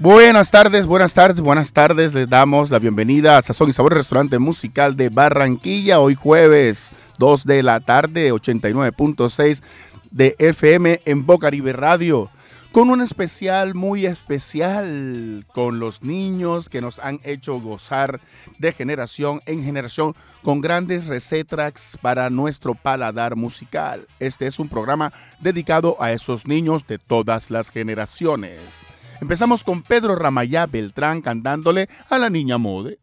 Buenas tardes, buenas tardes, buenas tardes. Les damos la bienvenida a Sazón y Sabor Restaurante Musical de Barranquilla. Hoy jueves 2 de la tarde, 89.6 de FM en Bocaribe Radio. Con un especial muy especial con los niños que nos han hecho gozar de generación en generación con grandes recetas para nuestro paladar musical. Este es un programa dedicado a esos niños de todas las generaciones. Empezamos con Pedro Ramayá Beltrán cantándole a la niña Mode.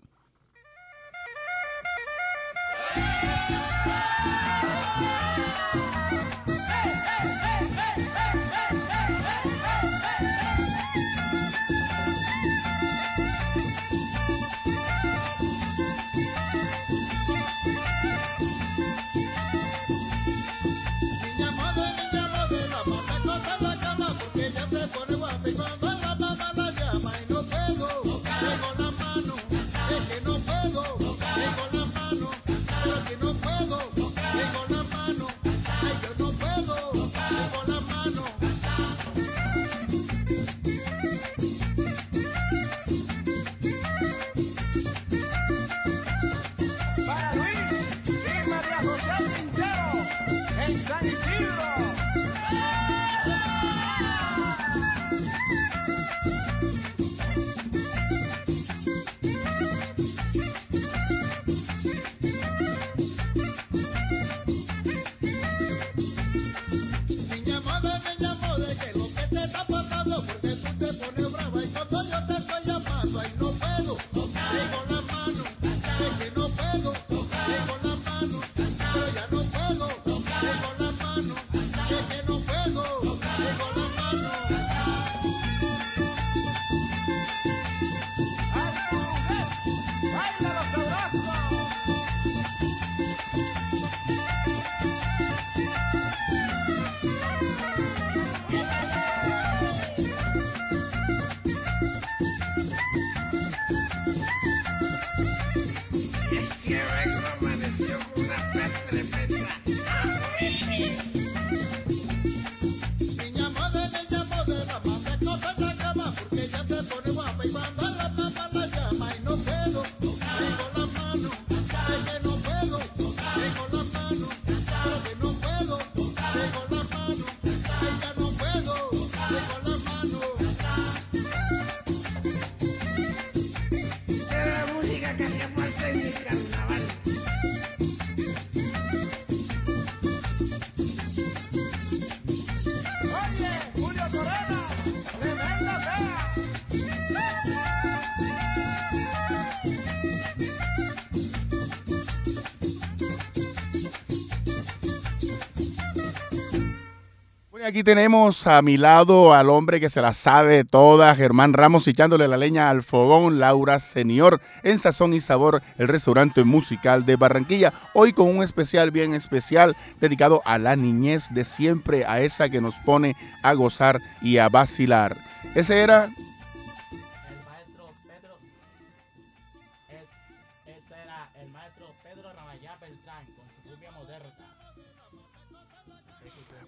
Aquí tenemos a mi lado al hombre que se la sabe toda, Germán Ramos, echándole la leña al fogón, Laura Senior, en Sazón y Sabor, el restaurante musical de Barranquilla. Hoy con un especial bien especial dedicado a la niñez de siempre, a esa que nos pone a gozar y a vacilar. Ese era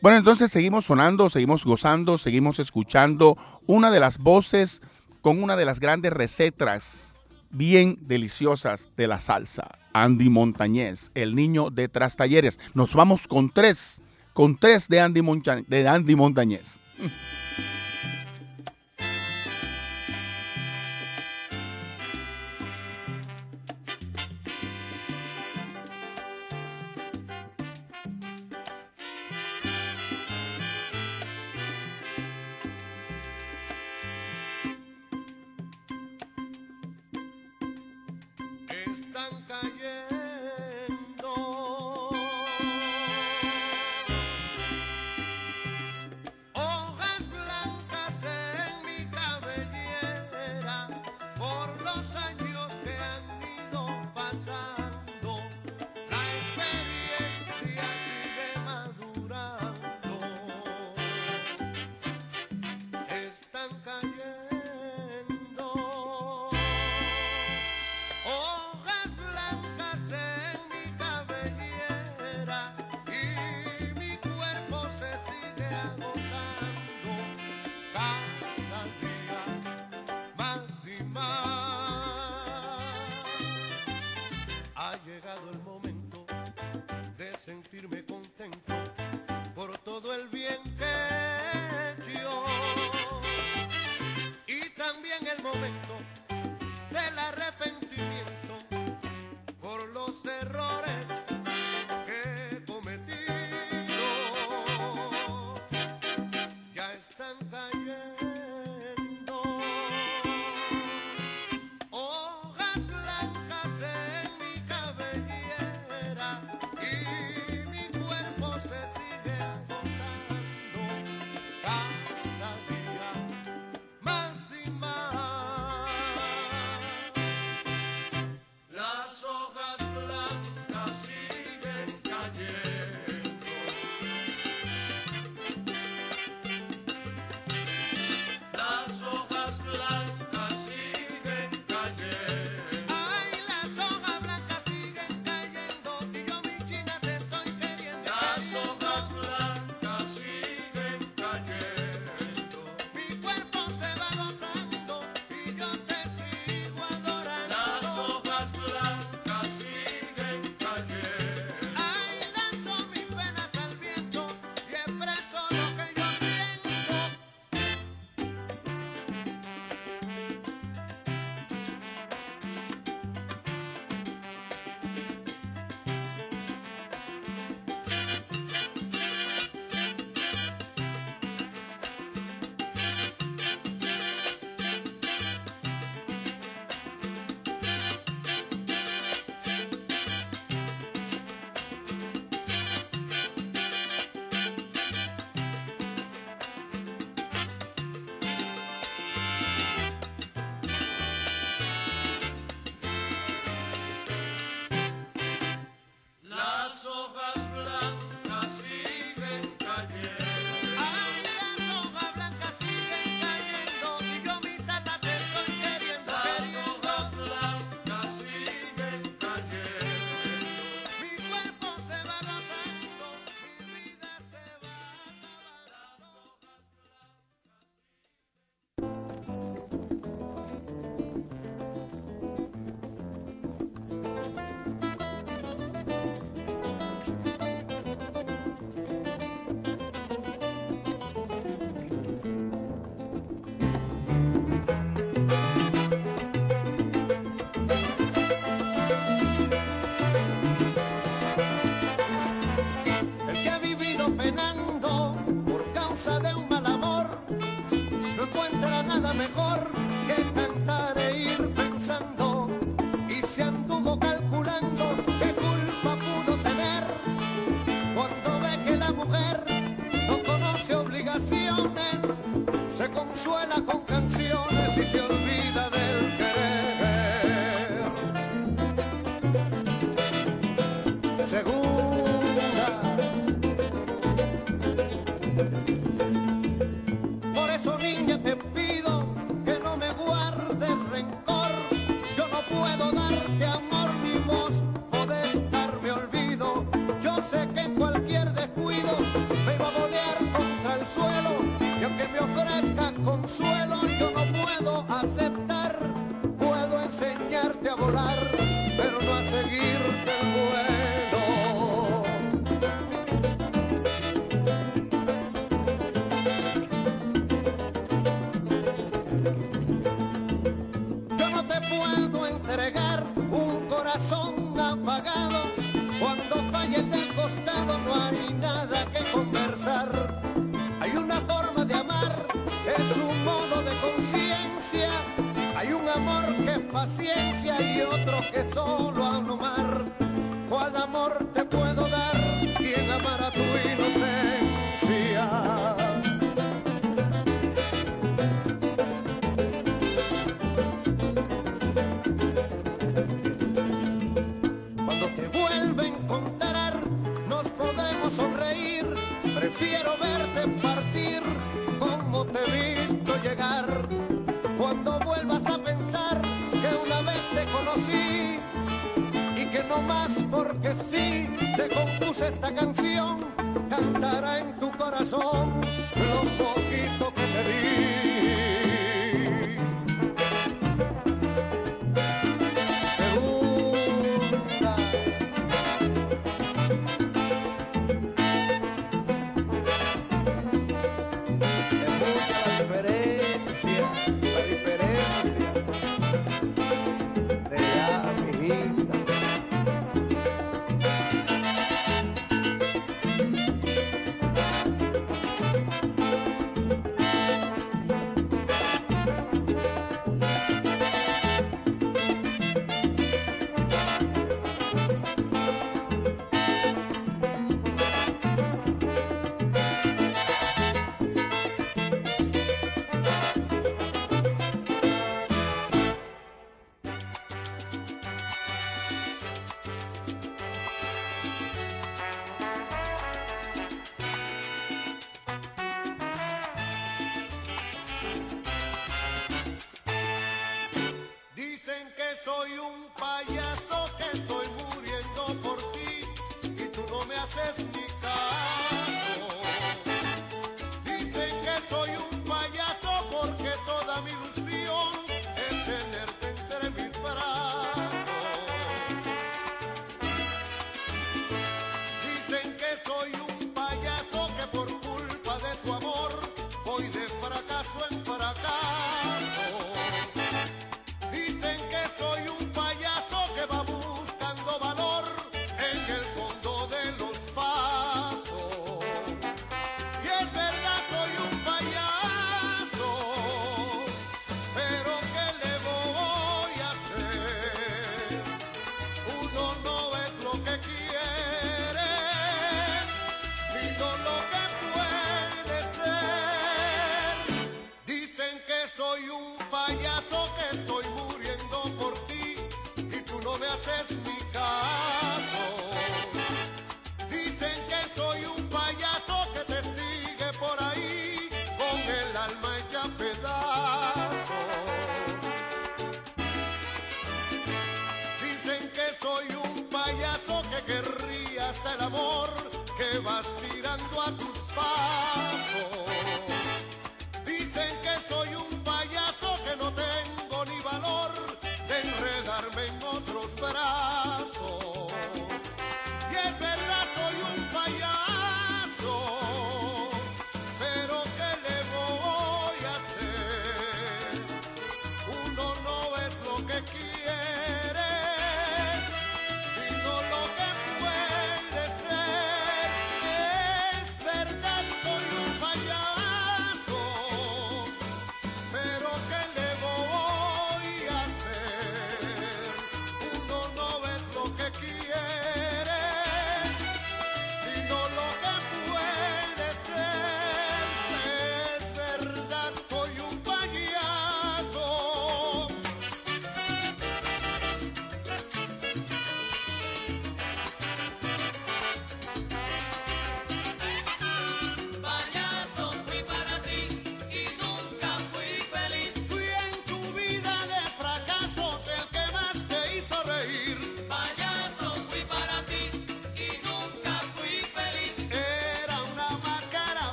Bueno, entonces seguimos sonando, seguimos gozando, seguimos escuchando una de las voces con una de las grandes recetas bien deliciosas de la salsa. Andy Montañez, el niño de Trastalleres. Nos vamos con tres, con tres de Andy, de Andy Montañez.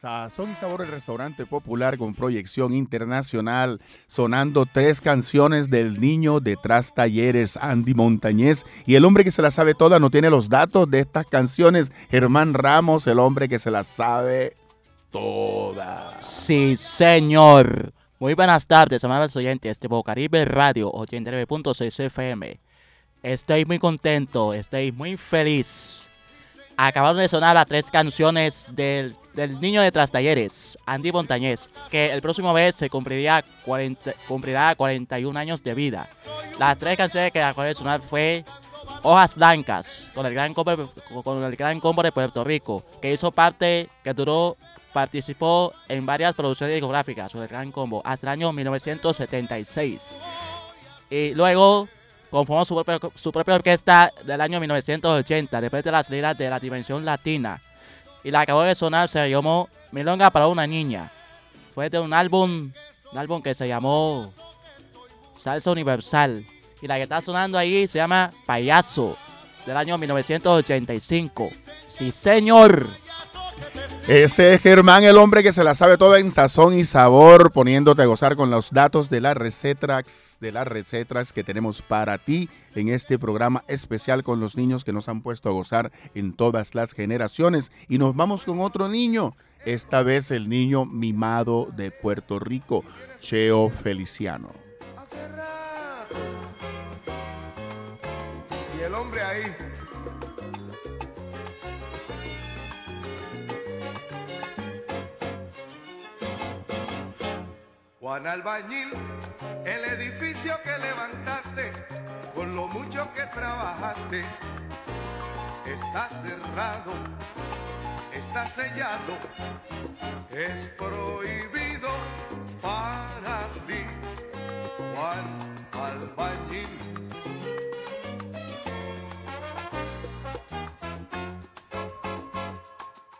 Sazón y Sabor, el restaurante popular con proyección internacional, sonando tres canciones del niño detrás talleres, Andy Montañez. Y el hombre que se las sabe todas, no tiene los datos de estas canciones, Germán Ramos, el hombre que se las sabe todas. Sí, señor. Muy buenas tardes, amables oyentes de Bocaribe Radio 89.6 FM. Estoy muy contento, estoy muy feliz. Acabaron de sonar las tres canciones del, del niño de Trastalleres, Andy Montañez, que el próximo mes se cumpliría 40, cumplirá 41 años de vida. Las tres canciones que de sonar fue Hojas Blancas, con el gran combo, con el gran combo de Puerto Rico, que hizo parte, que duró, participó en varias producciones discográficas con el gran combo hasta el año 1976. Y luego conformó su propia, su propia orquesta del año 1980, después de la salida de la Dimensión Latina. Y la acabó de sonar se llamó Milonga para una niña. Fue de un álbum, un álbum que se llamó Salsa Universal. Y la que está sonando ahí se llama Payaso, del año 1985. Sí, señor. Ese es Germán, el hombre que se la sabe toda en sazón y sabor, poniéndote a gozar con los datos de las recetas, de las recetas que tenemos para ti en este programa especial con los niños que nos han puesto a gozar en todas las generaciones. Y nos vamos con otro niño, esta vez el niño mimado de Puerto Rico, Cheo Feliciano. Y el hombre ahí. Juan Albañil, el edificio que levantaste, con lo mucho que trabajaste, está cerrado, está sellado, es prohibido para ti. Juan Albañil.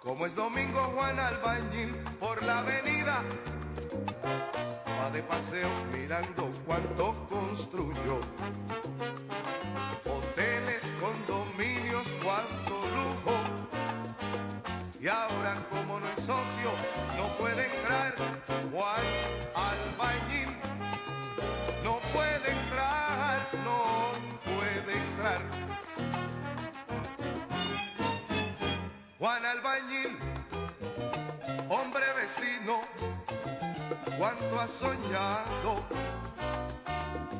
Como es domingo Juan Albañil por la avenida, de paseo mirando cuánto construyó. Hoteles, condominios, cuánto lujo. Y ahora como no es socio, no puede entrar Juan Albañil. No puede entrar, no puede entrar. Juan Albañil, cuánto ha soñado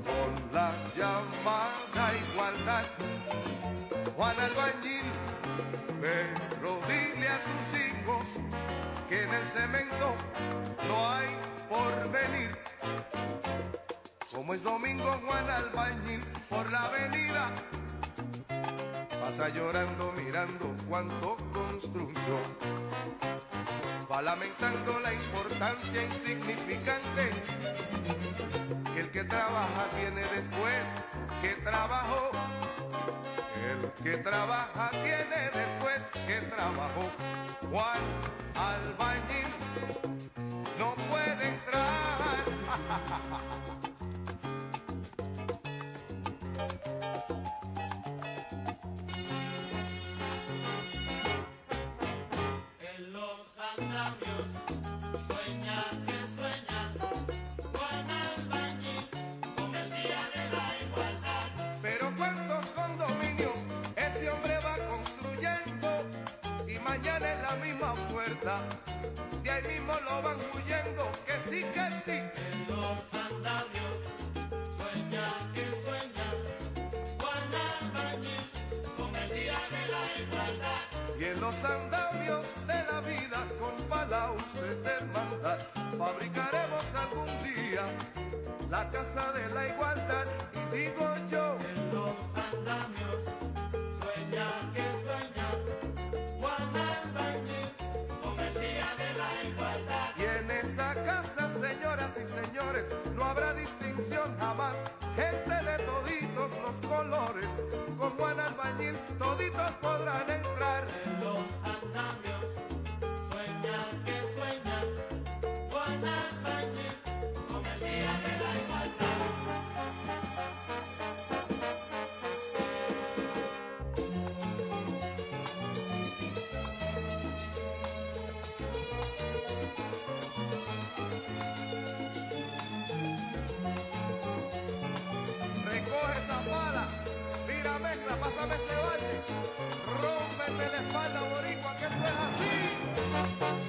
con la llamada igualdad. Juan Albañil, pero dile a tus hijos que en el cemento no hay porvenir. Como es domingo Juan Albañil por la avenida, pasa llorando mirando cuánto construyó. Va lamentando la importancia insignificante el que trabaja tiene después que trabajó. El que trabaja tiene después que trabajó. Juan Albañil mañana en la misma puerta. De ahí mismo lo van huyendo que sí que sí. En los andamios sueña que sueña. Juan Albañil con el día de la igualdad. y en los andamios de la vida con balaustres de hermandad fabricaremos algún día la casa de la igualdad pásame ese baile. Rómpete la espalda, boricua, que esto es así.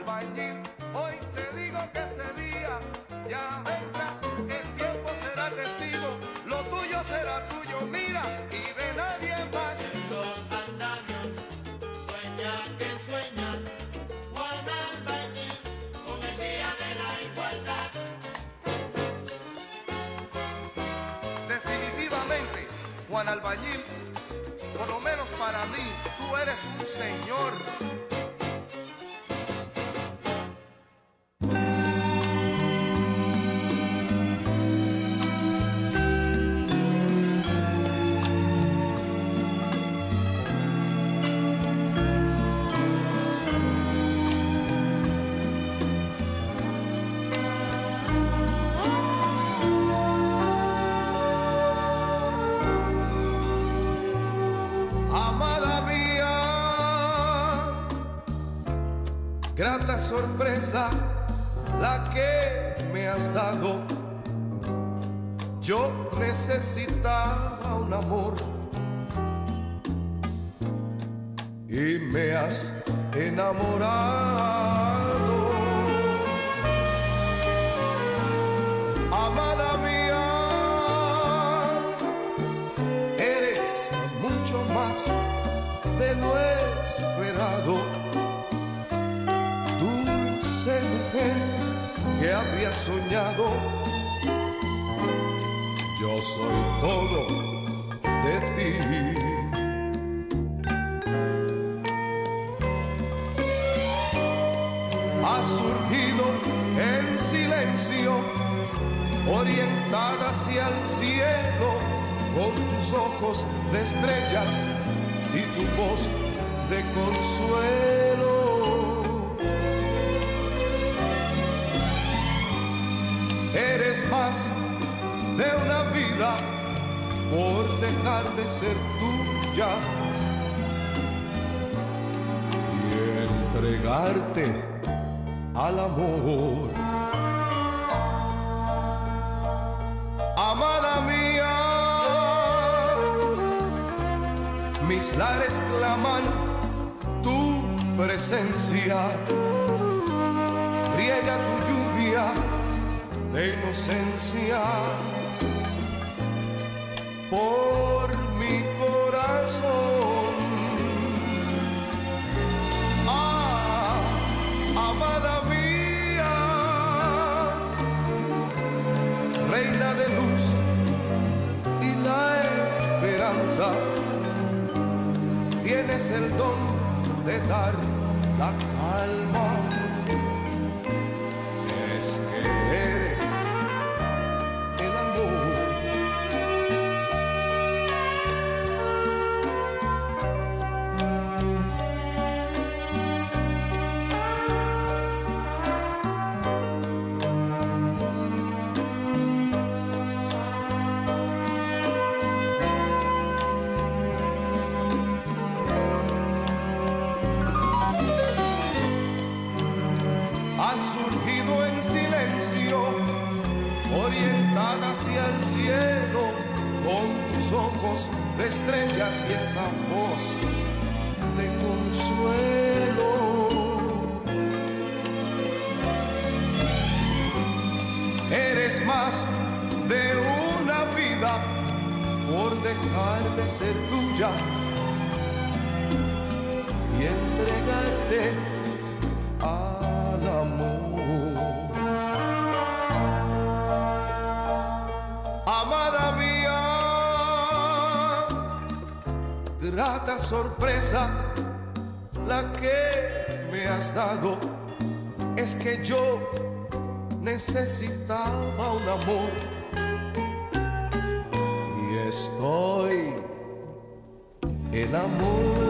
Albañil, hoy te digo que ese día ya vendrá, el tiempo será testigo, lo tuyo será tuyo, mira, y de nadie más. Los andamios sueñan que sueñan Juan Albañil con el día de la igualdad. Definitivamente, Juan Albañil, por lo menos para mí, tú eres un señor. Sorpresa la que me has dado. Yo necesitaba un amor y me has enamorado. Ha surgido en silencio orientada hacia el cielo con tus ojos de estrellas y tu voz de consuelo. Eres más de una vida por dejar de ser tuya y entregarte al amor. Amada mía, mis lares claman tu presencia, riega tu lluvia de inocencia por tienes el don de dar la orientada hacia el cielo, con tus ojos de estrellas y esa voz de consuelo. Eres más de una vida por dejar de ser tuya y entregarte al grata sorpresa la que me has dado es que yo necesitaba un amor y estoy enamorado.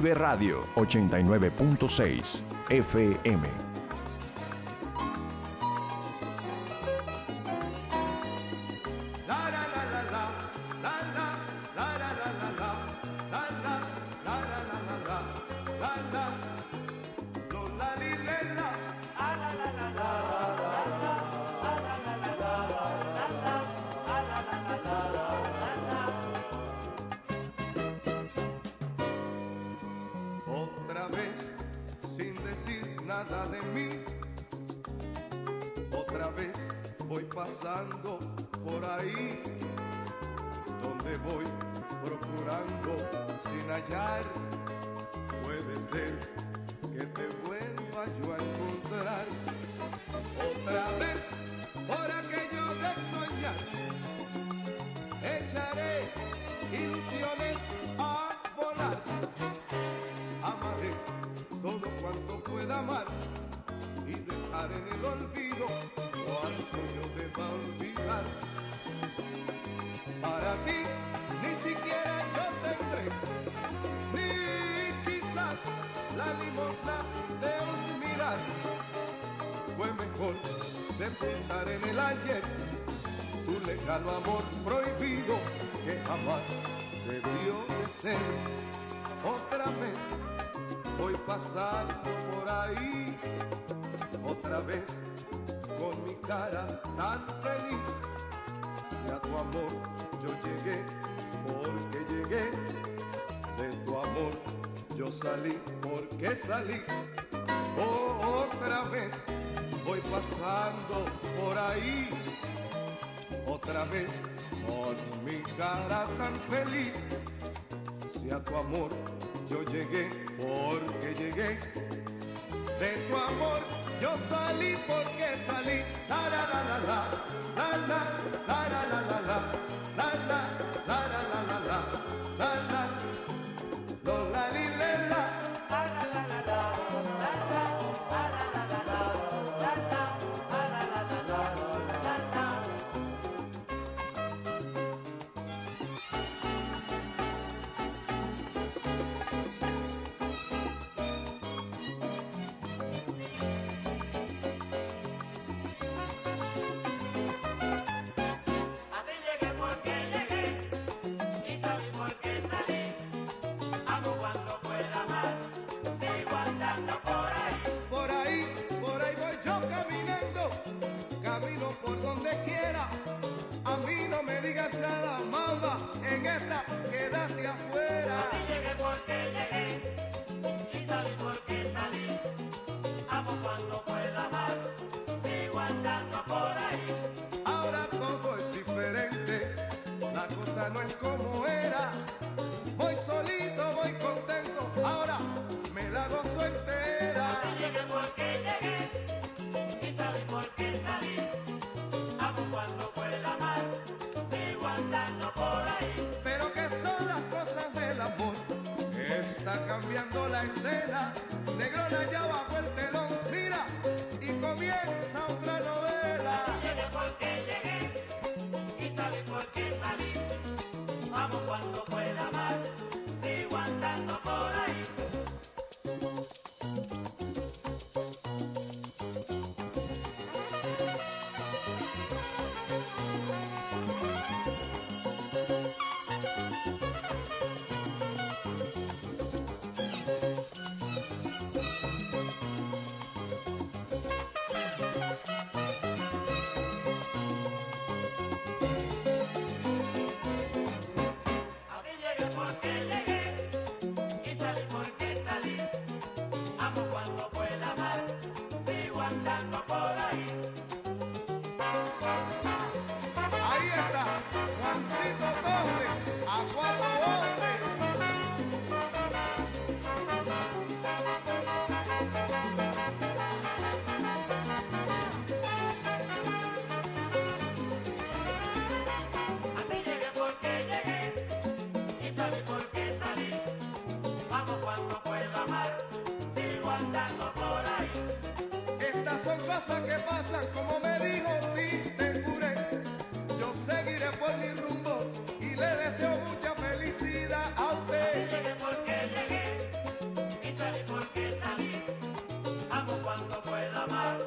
Bocaribe Radio 89.6 FM. La limosna de un mirar. Fue mejor sepultar en el ayer tu lejano amor prohibido que jamás debió de ser. Otra vez voy pasando por ahí otra vez con mi cara tan feliz. Si a tu amor yo llegué, porque llegué, de tu amor salí, porque salí. Oh, otra vez voy pasando por ahí, otra vez con mi cara tan feliz. Si a tu amor yo llegué, porque llegué, de tu amor yo salí porque salí. La la la la la la la la la la la la la la la la la la la llegué y salí. Amo cuando pueda amar, sigo andando por ahí. Estas son cosas que pasan, como me dijo Tite Curé. Yo seguiré por mi rumbo y le deseo mucha felicidad a usted. Llegué porque llegué y salí porque salí. Amo cuando pueda amar,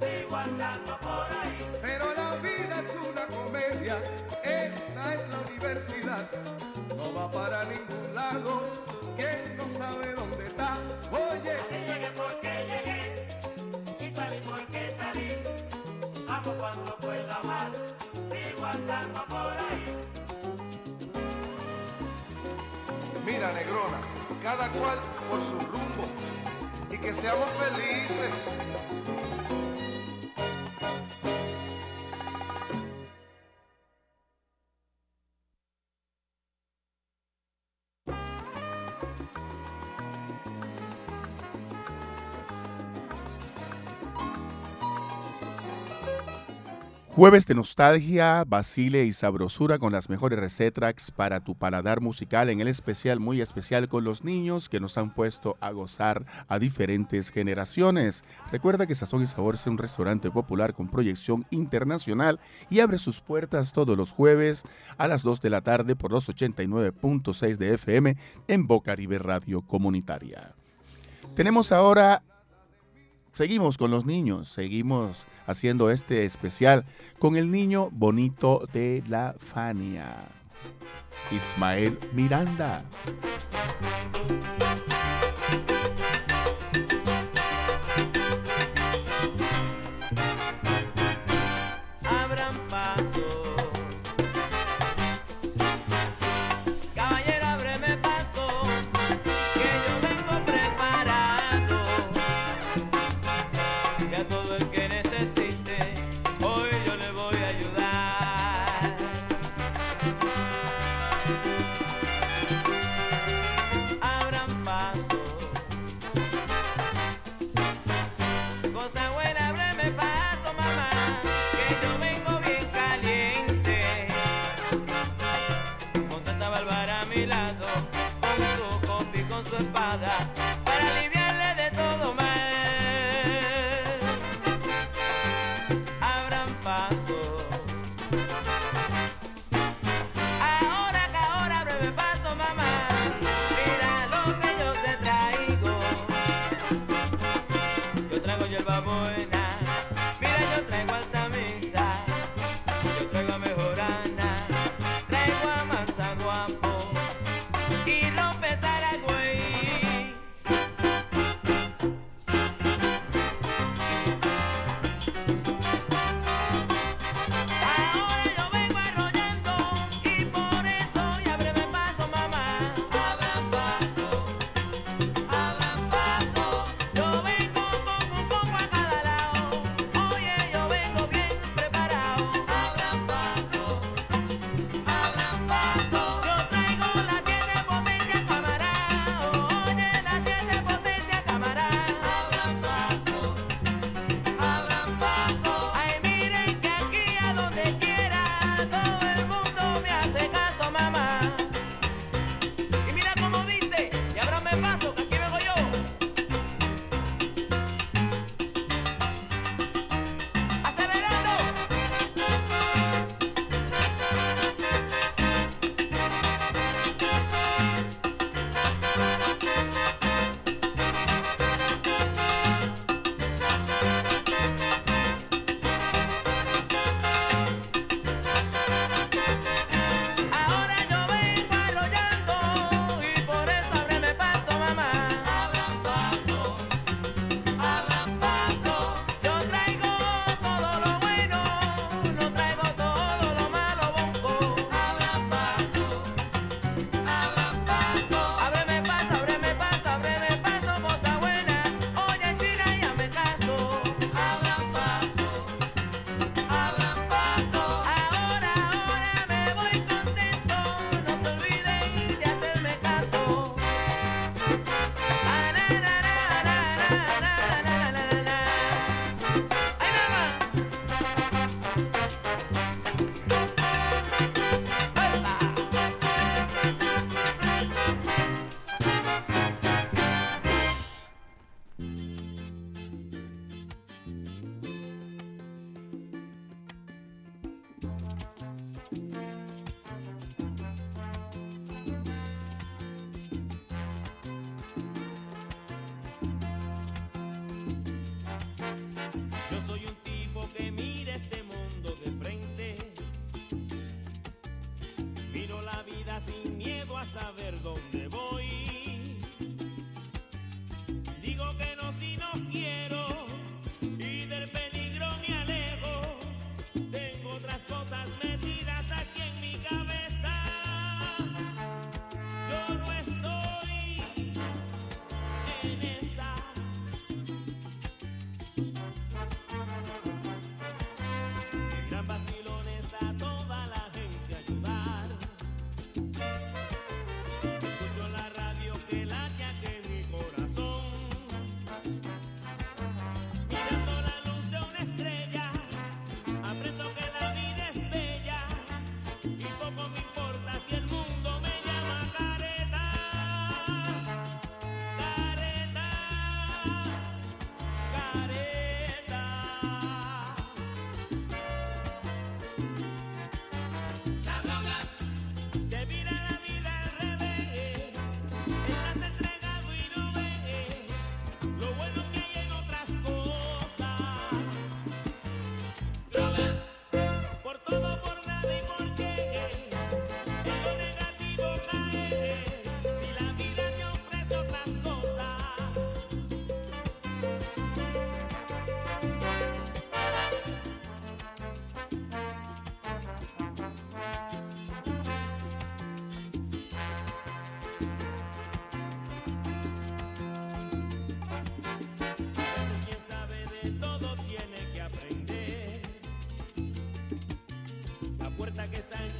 sigo andando por ahí. Pero la vida es una comedia, esta es la universidad. Lado, quien no sabe dónde está. Oye, Aquí llegué porque llegué y salí porque salí. Amo cuando pueda amar, sigo andando por ahí. mira negrona, cada cual por su rumbo y que seamos felices. Jueves de nostalgia, vacile y sabrosura con las mejores recetas para tu paladar musical en el especial muy especial con los niños que nos han puesto a gozar a diferentes generaciones. Recuerda que Sazón y Sabor es un restaurante popular con proyección internacional y abre sus puertas todos los jueves a las 2 de la tarde por los 89.6 de FM en Bocaribe Radio Comunitaria. Tenemos ahora Seguimos con los niños, seguimos haciendo este especial con el niño bonito de la Fania, Ismael Miranda.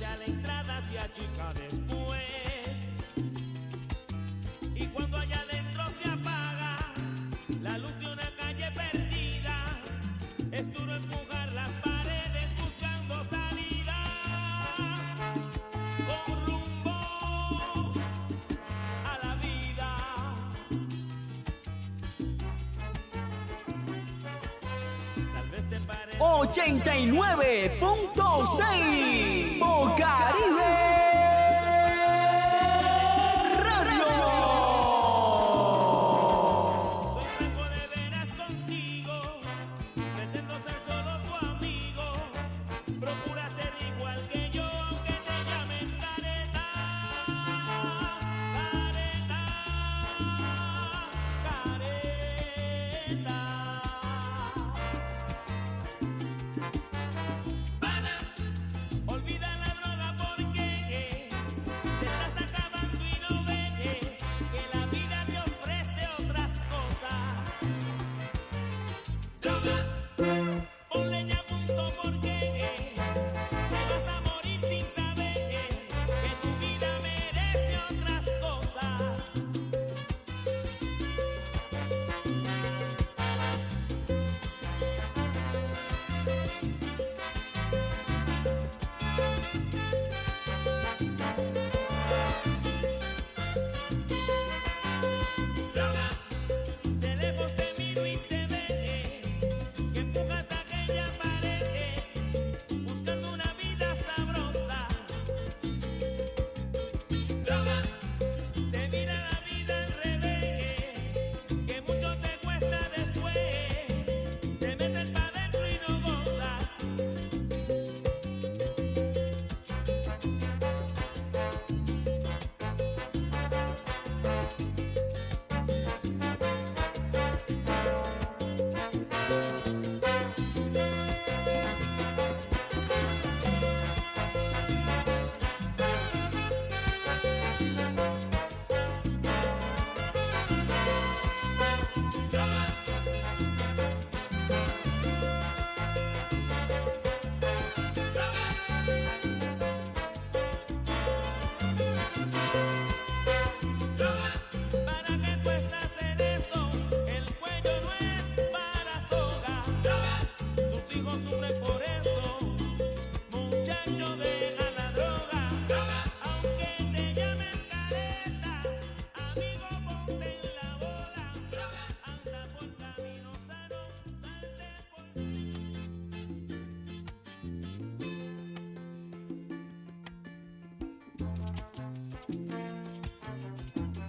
ya la entrada se achica después. Y cuando allá adentro se apaga la luz de una calle perdida, es duro empujar las paredes buscando salida. Con rumbo a la vida. Tal vez te 89.6 Mogarim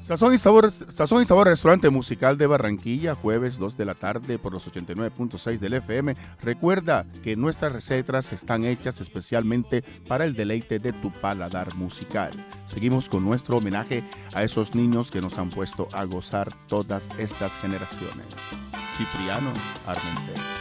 Sazón y, sabor, Sazón y Sabor Restaurante Musical de Barranquilla, jueves 2 de la tarde por los 89.6 del FM. Recuerda que nuestras recetas están hechas especialmente para el deleite de tu paladar musical. Seguimos con nuestro homenaje a esos niños que nos han puesto a gozar todas estas generaciones. Cipriano Armentel.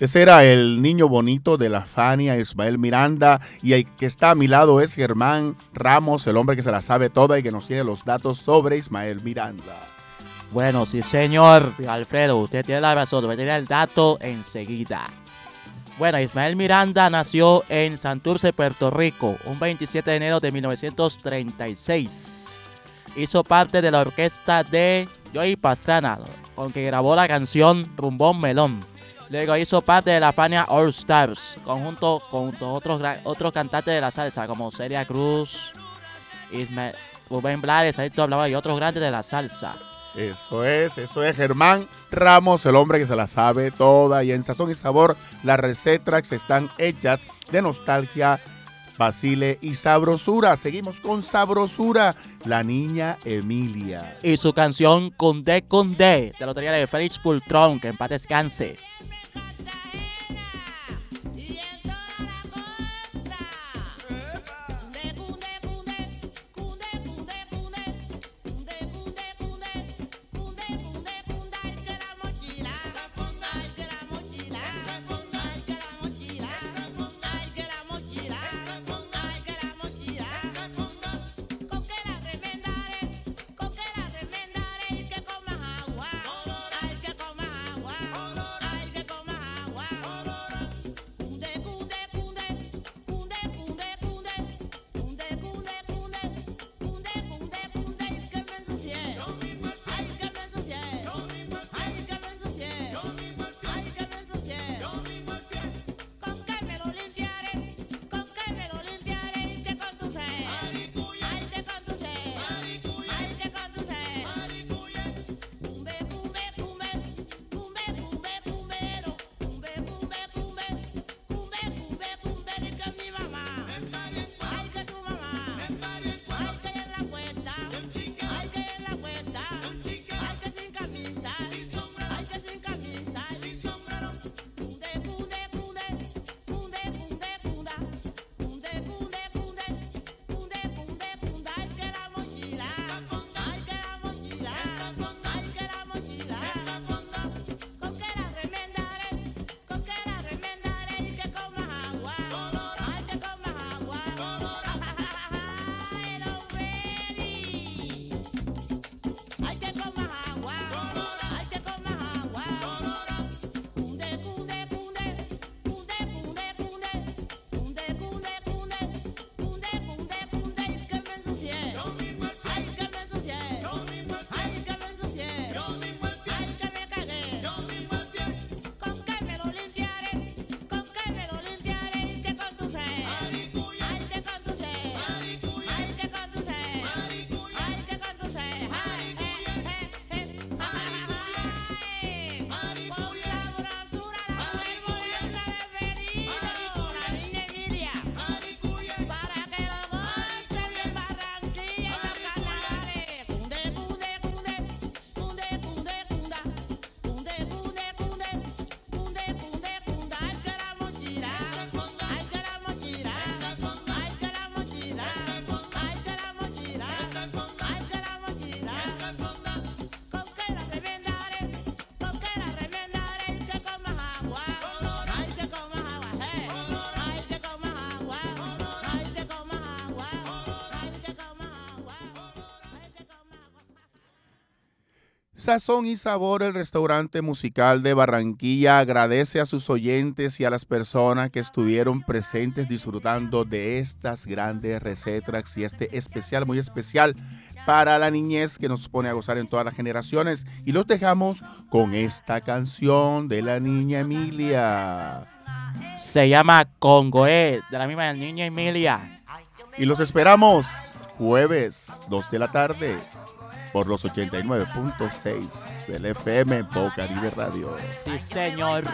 Ese era el niño bonito de la Fania, Ismael Miranda. Y el que está a mi lado es Germán Ramos, el hombre que se la sabe toda y que nos tiene los datos sobre Ismael Miranda. Bueno, sí, señor Alfredo, usted tiene la razón, voy a tener el dato enseguida. Bueno, Ismael Miranda nació en Santurce, Puerto Rico, un 27 de enero de 1936. Hizo parte de la orquesta de Joey Pastrana, con que grabó la canción Rumbón Melón. Luego hizo parte de la Fania All Stars, conjunto con otros, otros cantantes de la salsa, como Celia Cruz, Ismael, Rubén Blades, ahí tú hablaba, y otros grandes de la salsa. Eso es, eso es Germán Ramos, el hombre que se la sabe toda. Y en Sazón y Sabor, las recetas están hechas de nostalgia, basile y sabrosura. Seguimos con sabrosura, la niña Emilia. y su canción Cundé Cundé de la lotería de Félix Pultrón, que en paz descanse. Sazón y Sabor, el restaurante musical de Barranquilla, agradece a sus oyentes y a las personas que estuvieron presentes disfrutando de estas grandes recetas y este especial, muy especial para la niñez que nos pone a gozar en todas las generaciones. Y los dejamos con esta canción de la niña Emilia. Se llama Congoé, de la misma niña Emilia. Y los esperamos jueves 2 de la tarde por los 89.6 del FM Bocaribe Radio. Sí, señor.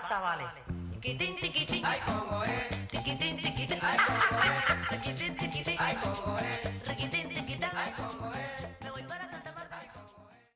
pasa, vale? Tiquitín, tiquitín. Ay, cómo es. Tiquitín, tiquitín. Ay, cómo es. Tiquitín, tiquitín. Ay, cómo